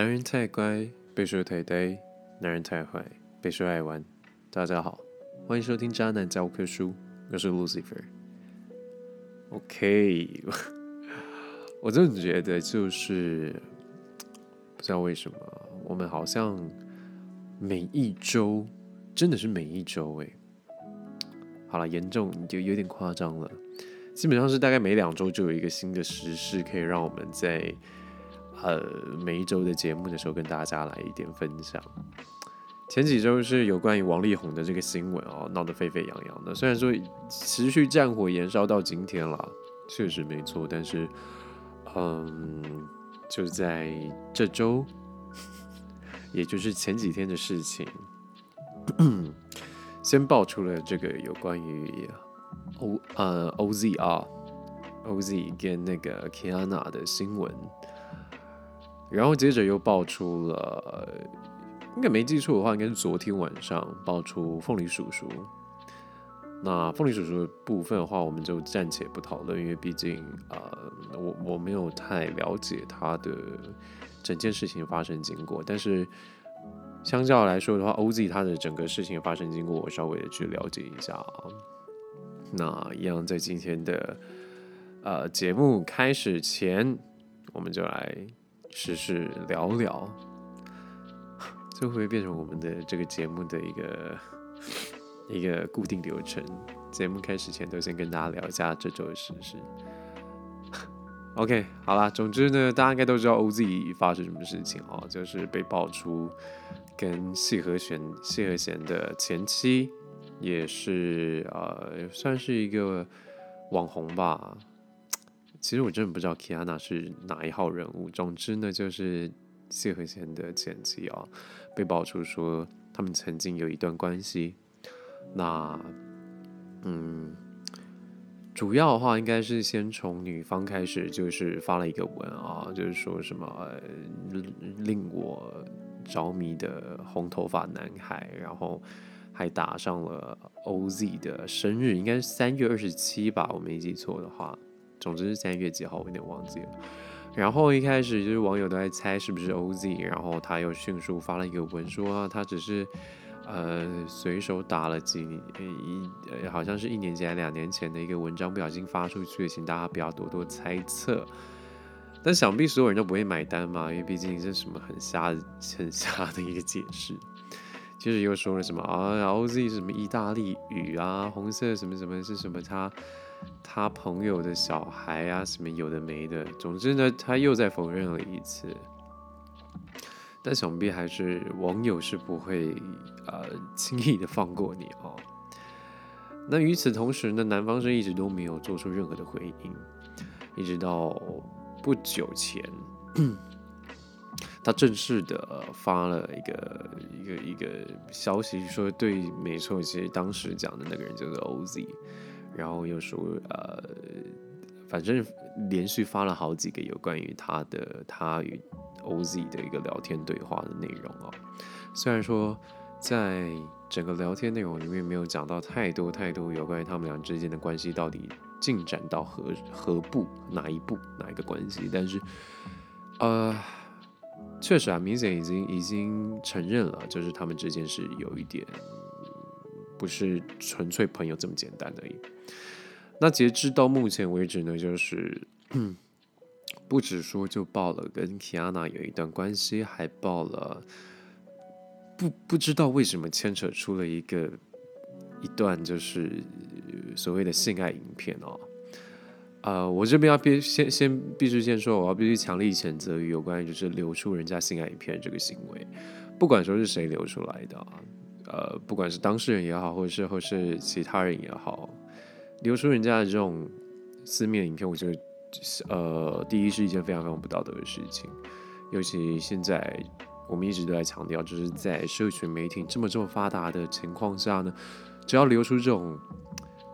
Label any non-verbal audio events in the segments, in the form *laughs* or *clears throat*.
男人太乖，被说太呆；男人太坏，被说爱玩。大家好，欢迎收听《渣男教科书》，我是 Lucifer。OK，我真的觉得就是不知道为什么，我们好像每一周真的是每一周哎，好了，严重你就有点夸张了。基本上是大概每两周就有一个新的时事，可以让我们在。呃，每一周的节目的时候，跟大家来一点分享。前几周是有关于王力宏的这个新闻哦，闹得沸沸扬扬的。虽然说持续战火延烧到今天了，确实没错，但是，嗯，就在这周，也就是前几天的事情，先爆出了这个有关于 O 呃 OZ 啊 OZ 跟那个 Kiana 的新闻。然后接着又爆出了，应该没记错的话，应该是昨天晚上爆出凤梨叔叔。那凤梨叔叔的部分的话，我们就暂且不讨论，因为毕竟啊，我我没有太了解他的整件事情发生经过。但是相较来说的话，OZ 他的整个事情发生经过，我稍微的去了解一下啊。那一样在今天的呃节目开始前，我们就来。时事聊聊，这会不会变成我们的这个节目的一个一个固定流程？节目开始前都先跟大家聊一下这周的时事。OK，好啦，总之呢，大家应该都知道 OZ 发生什么事情哦，就是被爆出跟谢和弦谢和弦的前妻，也是呃，算是一个网红吧。其实我真的不知道 Kiana 是哪一号人物。总之呢，就是谢和弦的前妻啊，被爆出说他们曾经有一段关系。那，嗯，主要的话应该是先从女方开始，就是发了一个文啊，就是说什么令我着迷的红头发男孩，然后还打上了 OZ 的生日，应该是三月二十七吧，我没记错的话。总之是三月几号，我有点忘记了。然后一开始就是网友都在猜是不是 OZ，然后他又迅速发了一个文说啊他只是呃随手打了几一呃好像是一年前两年前的一个文章不小心发出去，请大家不要多多猜测。但想必所有人都不会买单嘛，因为毕竟是什么很瞎很瞎的一个解释。接着又说了什么啊 OZ 是什么意大利语啊红色什么什么是什么他。他朋友的小孩啊，什么有的没的，总之呢，他又在否认了一次。但想必还是网友是不会呃轻易的放过你哦。那与此同时呢，男方是一直都没有做出任何的回应，一直到不久前，*clears throat* 他正式的发了一个一个一个消息，说对，没错，其实当时讲的那个人叫做 OZ。然后又说，呃，反正连续发了好几个有关于他的他与 OZ 的一个聊天对话的内容啊。虽然说在整个聊天内容里面没有讲到太多太多有关于他们俩之间的关系到底进展到何何步哪一步哪一个关系，但是呃，确实啊，明显已经已经承认了，就是他们之间是有一点。不是纯粹朋友这么简单而已。那截至到目前为止呢，就是 *clears throat* 不止说就报了跟 Kiana 有一段关系，还报了不不知道为什么牵扯出了一个一段就是所谓的性爱影片哦。呃，我这边要必先先必须先说，我要必须强力谴责于有关于就是流出人家性爱影片这个行为，不管说是谁流出来的啊。呃，不管是当事人也好，或者是或是其他人也好，流出人家的这种私密影片，我觉得，呃，第一是一件非常非常不道德的事情。尤其现在我们一直都在强调，就是在社群媒体这么这么发达的情况下呢，只要流出这种。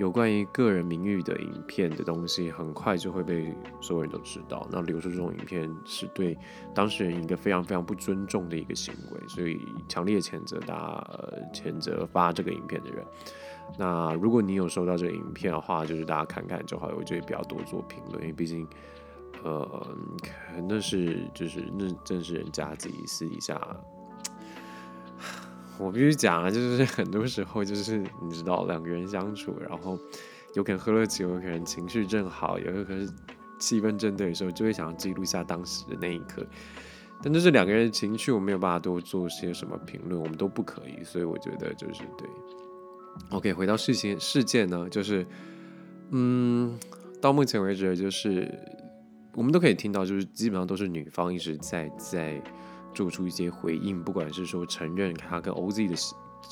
有关于个人名誉的影片的东西，很快就会被所有人都知道。那流出这种影片是对当事人一个非常非常不尊重的一个行为，所以强烈谴责大家谴责发这个影片的人。那如果你有收到这个影片的话，就是大家看看就好，我觉得不要多做评论，因为毕竟，呃，可能是就是那正是人家自己私底下，我必须讲啊，就是很多时候就是你知道两个人相处，然后有可能喝了酒，有可能情绪正好，有可能气氛正对的时候，就会想要记录下当时的那一刻。但这是两个人的情绪，我没有办法多做些什么评论，我们都不可以，所以我觉得就是对。OK，回到事情事件呢，就是，嗯，到目前为止，就是我们都可以听到，就是基本上都是女方一直在在做出一些回应，不管是说承认他跟 OZ 的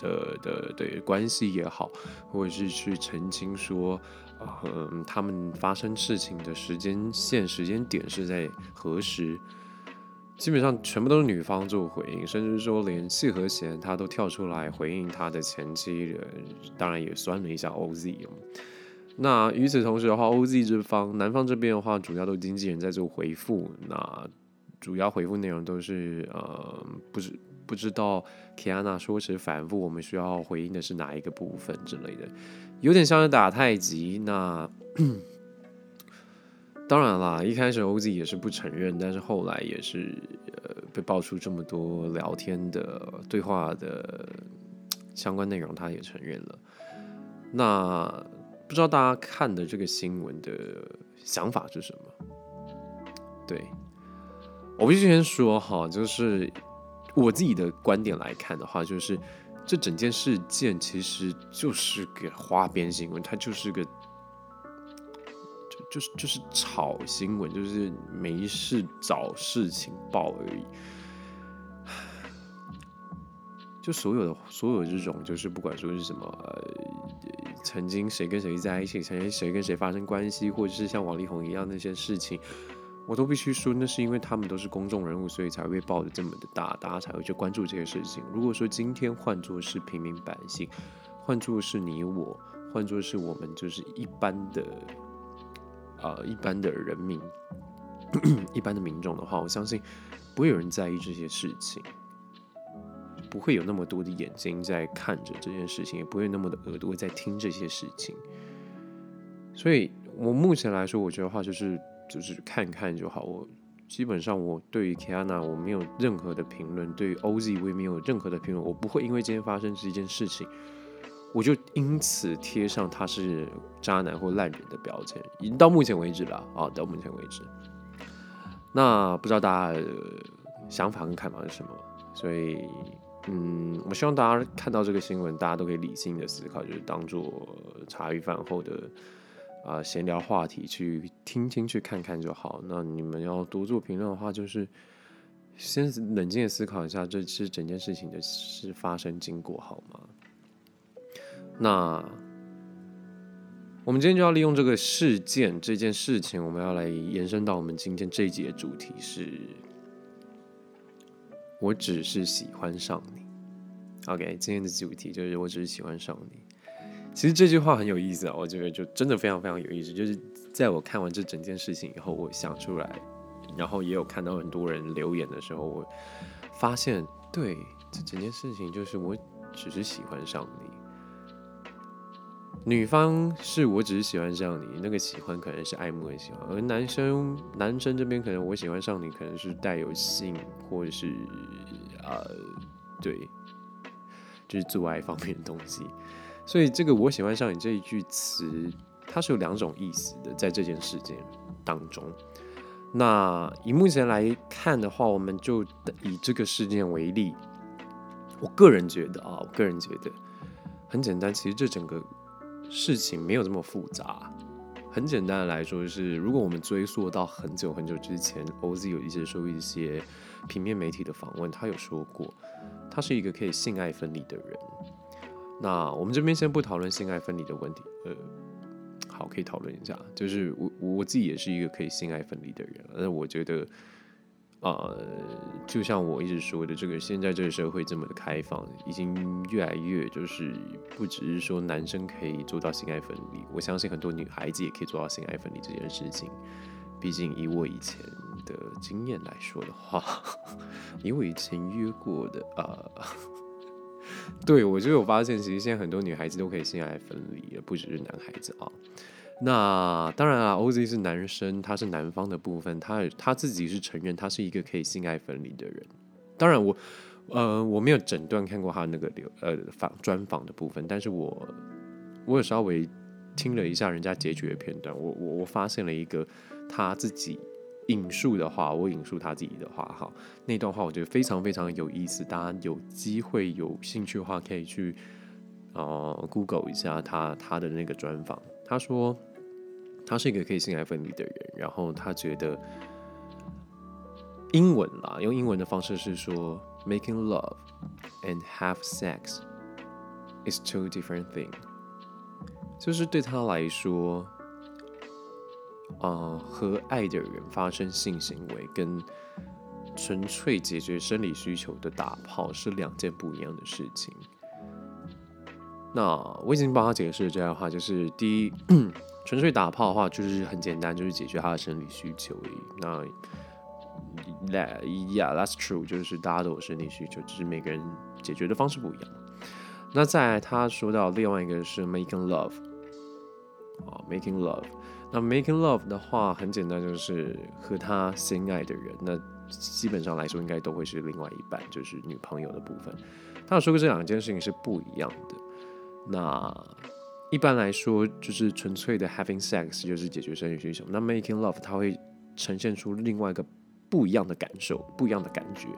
的的的关系也好，或者是去澄清说，呃，他们发生事情的时间线、时间点是在何时。基本上全部都是女方做回应，甚至说连谢和弦他都跳出来回应他的前妻，当然也酸了一下 OZ。那与此同时的话，OZ 这方男方这边的话，主要都经纪人在做回复，那主要回复内容都是呃，不是不知道 Kiana 说辞反复，我们需要回应的是哪一个部分之类的，有点像是打太极。那当然啦，一开始 OZ 也是不承认，但是后来也是呃被爆出这么多聊天的对话的相关内容，他也承认了。那不知道大家看的这个新闻的想法是什么？对我必须先说哈，就是我自己的观点来看的话，就是这整件事件其实就是个花边新闻，它就是个。就是就是炒新闻，就是没事找事情报而已。就所有的所有这种，就是不管说是什么，曾经谁跟谁在一起，曾经谁跟谁发生关系，或者是像王力宏一样那些事情，我都必须说，那是因为他们都是公众人物，所以才会报的这么的大，大家才会去关注这些事情。如果说今天换作是平民百姓，换作是你我，换作是我们就是一般的。呃，一般的人民，一般的民众的话，我相信不会有人在意这些事情，不会有那么多的眼睛在看着这件事情，也不会那么的耳朵在听这些事情。所以，我目前来说，我觉得话就是就是看看就好。我基本上，我对于 Kiana 我没有任何的评论，对于 OZ 我也没有任何的评论。我不会因为今天发生这件事情。我就因此贴上他是渣男或烂人的标签，已经到目前为止了啊！到目前为止，那不知道大家的想法跟看法是什么？所以，嗯，我希望大家看到这个新闻，大家都可以理性的思考，就是当做茶余饭后的啊闲聊话题去听听、去看看就好。那你们要多做评论的话，就是先冷静的思考一下，这是整件事情的事发生经过好吗？那我们今天就要利用这个事件这件事情，我们要来延伸到我们今天这一集的主题是：我只是喜欢上你。OK，今天的主题就是我只是喜欢上你。其实这句话很有意思啊，我觉得就真的非常非常有意思。就是在我看完这整件事情以后，我想出来，然后也有看到很多人留言的时候，我发现，对这整件事情就是我只是喜欢上你。女方是我只是喜欢上你，那个喜欢可能是爱慕的喜欢，而男生男生这边可能我喜欢上你，可能是带有性或者是呃对，就是做爱方面的东西。所以这个我喜欢上你这一句词，它是有两种意思的，在这件事件当中。那以目前来看的话，我们就以这个事件为例，我个人觉得啊，我个人觉得很简单，其实这整个。事情没有这么复杂，很简单的来说，就是如果我们追溯到很久很久之前，OZ 有一些受一些平面媒体的访问，他有说过，他是一个可以性爱分离的人。那我们这边先不讨论性爱分离的问题，呃，好，可以讨论一下，就是我我自己也是一个可以性爱分离的人，但我觉得。呃，就像我一直说的，这个现在这个社会这么的开放，已经越来越就是不只是说男生可以做到性爱分离，我相信很多女孩子也可以做到性爱分离这件事情。毕竟以我以前的经验来说的话，*laughs* 以我以前约过的啊，*laughs* 对我就有发现，其实现在很多女孩子都可以性爱分离，也不只是男孩子啊。那当然啊，OZ 是男生，他是男方的部分，他他自己是承认他是一个可以性爱分离的人。当然我呃我没有诊断看过他那个流呃访专访的部分，但是我我有稍微听了一下人家结局的片段，我我我发现了一个他自己引述的话，我引述他自己的话哈，那段话我觉得非常非常有意思，大家有机会有兴趣的话可以去呃 Google 一下他他的那个专访，他说。他是一个可以性爱分离的人，然后他觉得英文啦，用英文的方式是说，making love and have sex is two different things，就是对他来说，啊，和爱的人发生性行为跟纯粹解决生理需求的打炮是两件不一样的事情。那我已经帮他解释了这样的话，就是第一。*clears throat* 纯粹打炮的话，就是很简单，就是解决他的生理需求而已。那，that yeah that's true，就是大家都有生理需求，只是每个人解决的方式不一样。那在他说到另外一个是 making love，啊 making love，那 making love 的话很简单，就是和他心爱的人，那基本上来说应该都会是另外一半，就是女朋友的部分。他有说过这两件事情是不一样的。那一般来说，就是纯粹的 having sex 就是解决生理需求。那 making love 它会呈现出另外一个不一样的感受，不一样的感觉，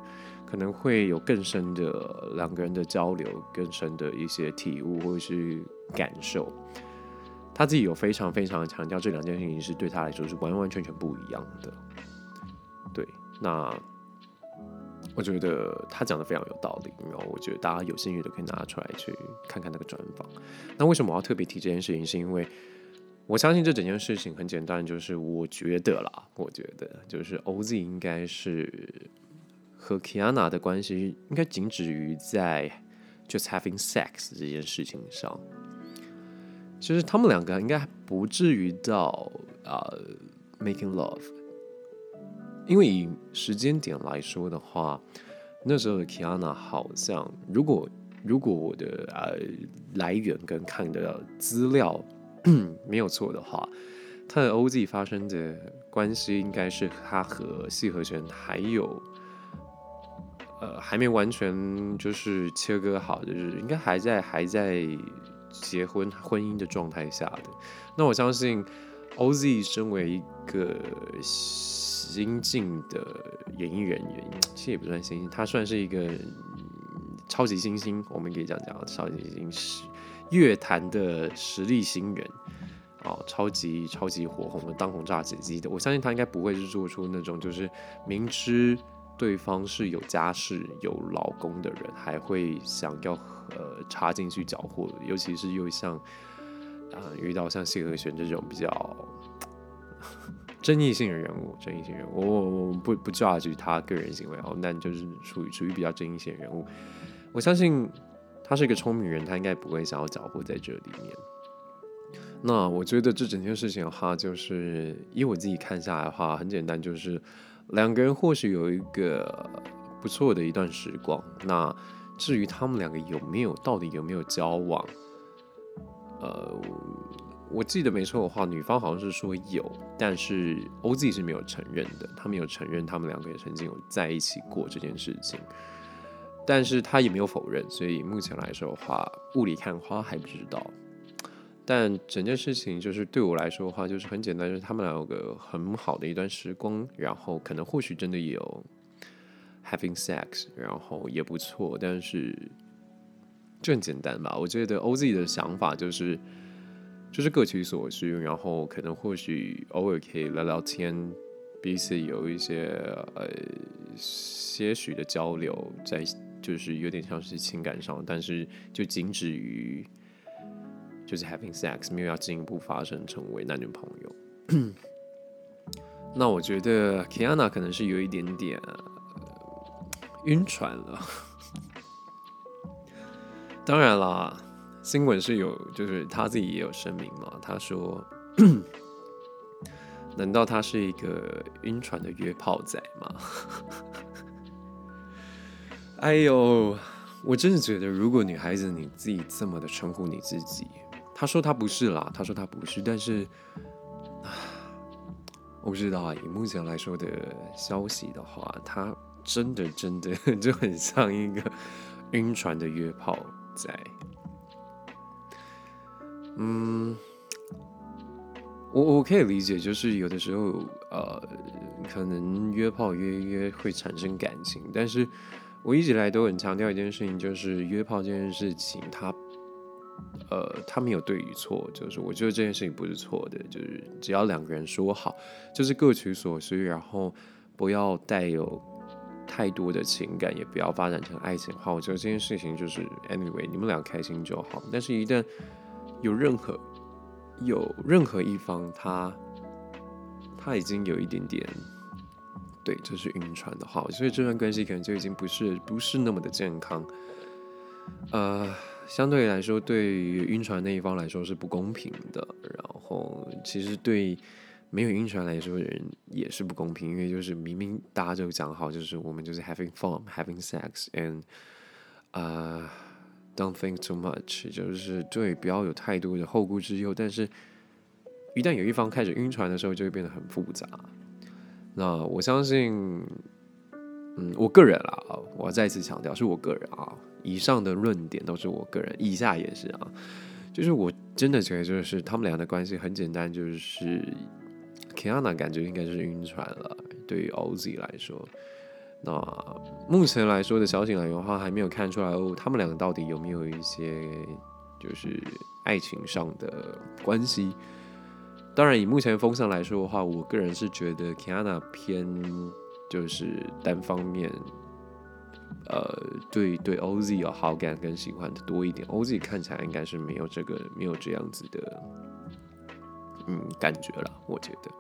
可能会有更深的两个人的交流，更深的一些体悟或者是感受。他自己有非常非常强调这两件事情是对他来说是完完全全不一样的。对，那。我觉得他讲的非常有道理，然后我觉得大家有兴趣的可以拿出来去看看那个专访。那为什么我要特别提这件事情？是因为我相信这整件事情很简单，就是我觉得啦，我觉得就是 OZ 应该是和 Kiana 的关系应该仅止于在 just having sex 这件事情上，其实他们两个应该不至于到啊 making love。因为以时间点来说的话，那时候的 Kiana 好像，如果如果我的呃来源跟看的资料 *coughs* 没有错的话，他的 OZ 发生的关系应该是他和谢和弦还有呃还没完全就是切割好，就是应该还在还在结婚婚姻的状态下的。那我相信 OZ 身为一个。新晋的演艺人员，*tsk* 其实也不算新星，他算是一个超级新星，我们可以这样讲，超级新星，是乐坛的实力新人，哦，超级超级火红的当红炸子鸡的，我相信他应该不会是做出那种就是明知对方是有家室有老公的人，还会想要呃插进去搅和，尤其是又像啊遇到像谢和弦这种比较。争议性的人物，争议性人物，我我我不不 judge 他个人行为哦，但就是属于属于比较争议性人物。我相信他是一个聪明人，他应该不会想要搅和在这里面。那我觉得这整件事情的话，就是以我自己看下来的话，很简单，就是两个人或许有一个不错的一段时光。那至于他们两个有没有，到底有没有交往，呃。我记得没错的话，女方好像是说有，但是 OZ 是没有承认的。他没有承认他们两个也曾经有在一起过这件事情，但是他也没有否认。所以目前来说的话，雾里看花还不知道。但整件事情就是对我来说的话，就是很简单，就是他们俩有个很好的一段时光，然后可能或许真的有 having sex，然后也不错，但是就很简单吧。我觉得 OZ 的想法就是。就是各取所需，然后可能或许偶尔可以聊聊天，彼此有一些呃些许的交流，在就是有点像是情感上，但是就仅止于就是 having sex，没有要进一步发生成为男女朋友。*clears throat* 那我觉得 Kiana 可能是有一点点晕船了，*laughs* 当然啦。新闻是有，就是他自己也有声明嘛。他说：“ *clears throat* 难道他是一个晕船的约炮仔吗？” *laughs* 哎呦，我真的觉得，如果女孩子你自己这么的称呼你自己，他说他不是啦，他说他不是，但是，我不知道啊。以目前来说的消息的话，他真的真的 *laughs* 就很像一个晕船的约炮仔。嗯，我我可以理解，就是有的时候呃，可能约炮约约会产生感情，但是我一直来都很强调一件事情，就是约炮这件事情，它。呃，他没有对与错，就是我觉得这件事情不是错的，就是只要两个人说好，就是各取所需，然后不要带有太多的情感，也不要发展成爱情的话，我觉得这件事情就是 anyway，你们俩开心就好。但是，一旦有任何有任何一方他他已经有一点点对，就是晕船的话，所以这段关系可能就已经不是不是那么的健康，呃。相对来说，对于晕船那一方来说是不公平的。然后，其实对没有晕船来说的人也是不公平，因为就是明明大家就讲好，就是我们就是 having fun, having sex, and 啊，don't think too much，就是对，不要有太多的后顾之忧。但是，一旦有一方开始晕船的时候，就会变得很复杂。那我相信，嗯，我个人啦，我要再次强调，是我个人啊。以上的论点都是我个人，以下也是啊，就是我真的觉得，就是他们俩的关系很简单，就是 Kiana 感觉应该就是晕船了。对于 Oz 来说，那目前来说的消息来源的话，还没有看出来哦，他们两个到底有没有一些就是爱情上的关系？当然，以目前风向来说的话，我个人是觉得 Kiana 偏就是单方面。呃，对对，OZ 有好感跟喜欢的多一点。OZ 看起来应该是没有这个没有这样子的，嗯，感觉了，我觉得。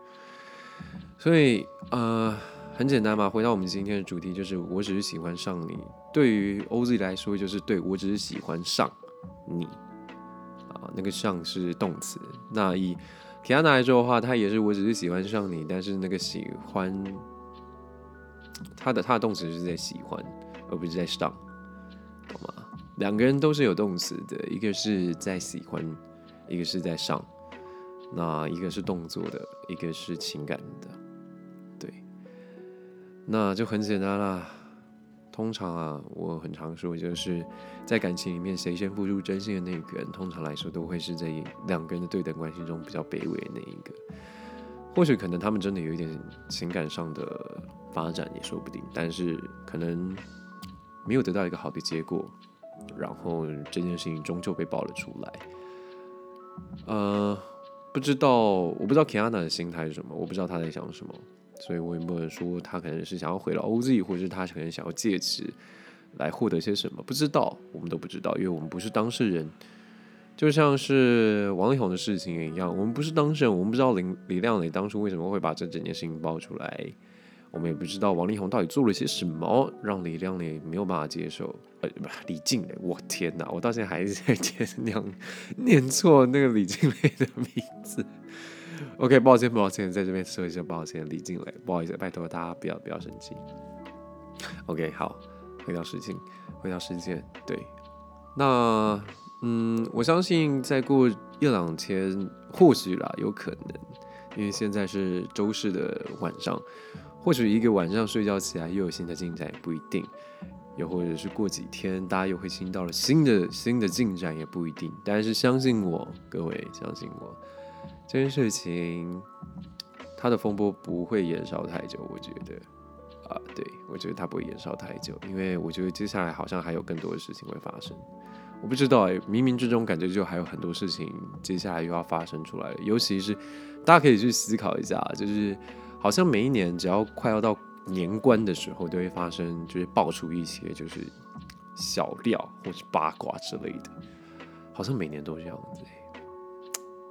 所以呃，很简单嘛，回到我们今天的主题，就是我只是喜欢上你。对于 OZ 来说，就是对我只是喜欢上你啊，那个上是动词。那以 Kiana 来说的话，他也是我只是喜欢上你，但是那个喜欢，他的他的动词是在喜欢。而不是在上，懂吗？两个人都是有动词的，一个是在喜欢，一个是在上。那一个是动作的，一个是情感的，对。那就很简单啦。通常啊，我很常说，就是在感情里面，谁先付出真心的那个人，通常来说都会是在两个人的对等关系中比较卑微的那一个。或许可能他们真的有一点情感上的发展也说不定，但是可能。没有得到一个好的结果，然后这件事情终究被爆了出来。呃，不知道，我不知道 Kiana 的心态是什么，我不知道他在想什么，所以我也不能说他可能是想要回了 OZ，或者是他可能想要借此来获得些什么，不知道，我们都不知道，因为我们不是当事人。就像是王力宏的事情一样，我们不是当事人，我们不知道李李亮磊当初为什么会把这整件事情爆出来。我们也不知道王力宏到底做了些什么，让李亮磊没有办法接受。呃，不，李静蕾，我天哪，我到现在还是在念念错那个李静蕾的名字。OK，抱歉，抱歉，在这边说一下抱歉，李静蕾，不好意思，拜托大家不要不要生气。OK，好，回到事情，回到事件，对，那嗯，我相信再过一两天，或许啦，有可能，因为现在是周四的晚上。或许一个晚上睡觉起来又有新的进展也不一定，又或者是过几天大家又会听到了新的新的进展也不一定。但是相信我，各位相信我，这件事情它的风波不会延烧太久。我觉得啊，对我觉得它不会延烧太久，因为我觉得接下来好像还有更多的事情会发生。我不知道哎，冥冥之中感觉就还有很多事情接下来又要发生出来了。尤其是大家可以去思考一下，就是。好像每一年只要快要到年关的时候，都会发生，就是爆出一些就是小料或是八卦之类的。好像每年都这样子，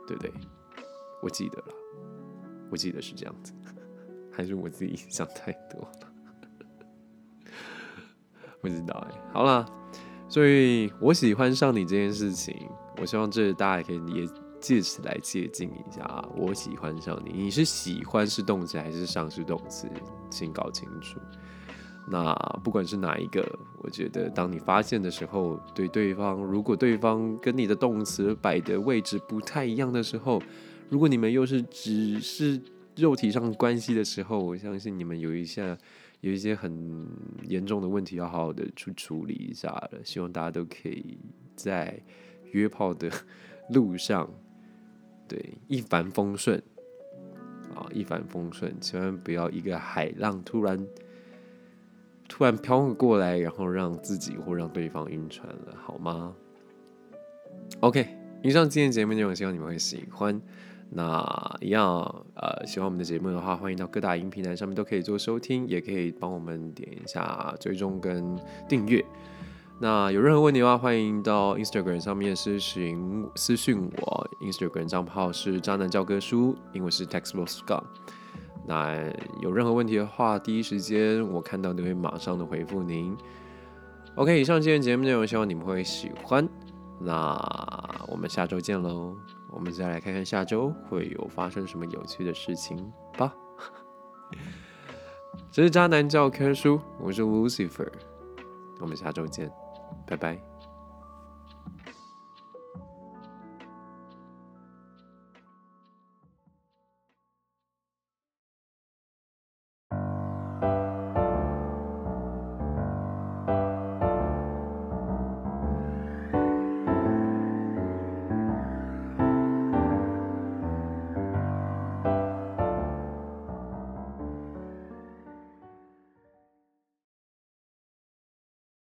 对不对？我记得了，我记得是这样子，还是我自己想太多了？*laughs* 不知道哎。好了，所以我喜欢上你这件事情，我希望这大家也可以也。借此来接近一下啊！我喜欢上你，你是喜欢是动词还是上是动词？请搞清楚。那不管是哪一个，我觉得当你发现的时候，对对方，如果对方跟你的动词摆的位置不太一样的时候，如果你们又是只是肉体上关系的时候，我相信你们有一下有一些很严重的问题要好好的去处理一下了。希望大家都可以在约炮的路上，对一帆风顺啊，一帆风顺，千万不要一个海浪突然。突然飘过来，然后让自己或让对方晕船了，好吗？OK，以上今天节目内容，希望你们会喜欢。那一样，呃，喜欢我们的节目的话，欢迎到各大音平台上面都可以做收听，也可以帮我们点一下追踪跟订阅。那有任何问题的话，欢迎到 Instagram 上面私询私讯我，Instagram 账号是渣男教科书，英文是 textbook scott。那有任何问题的话，第一时间我看到都会马上的回复您。OK，以上今天节目内容，希望你们会喜欢。那我们下周见喽！我们再来看看下周会有发生什么有趣的事情吧。*laughs* 这是渣男教科书，我是 Lucifer，我们下周见，拜拜。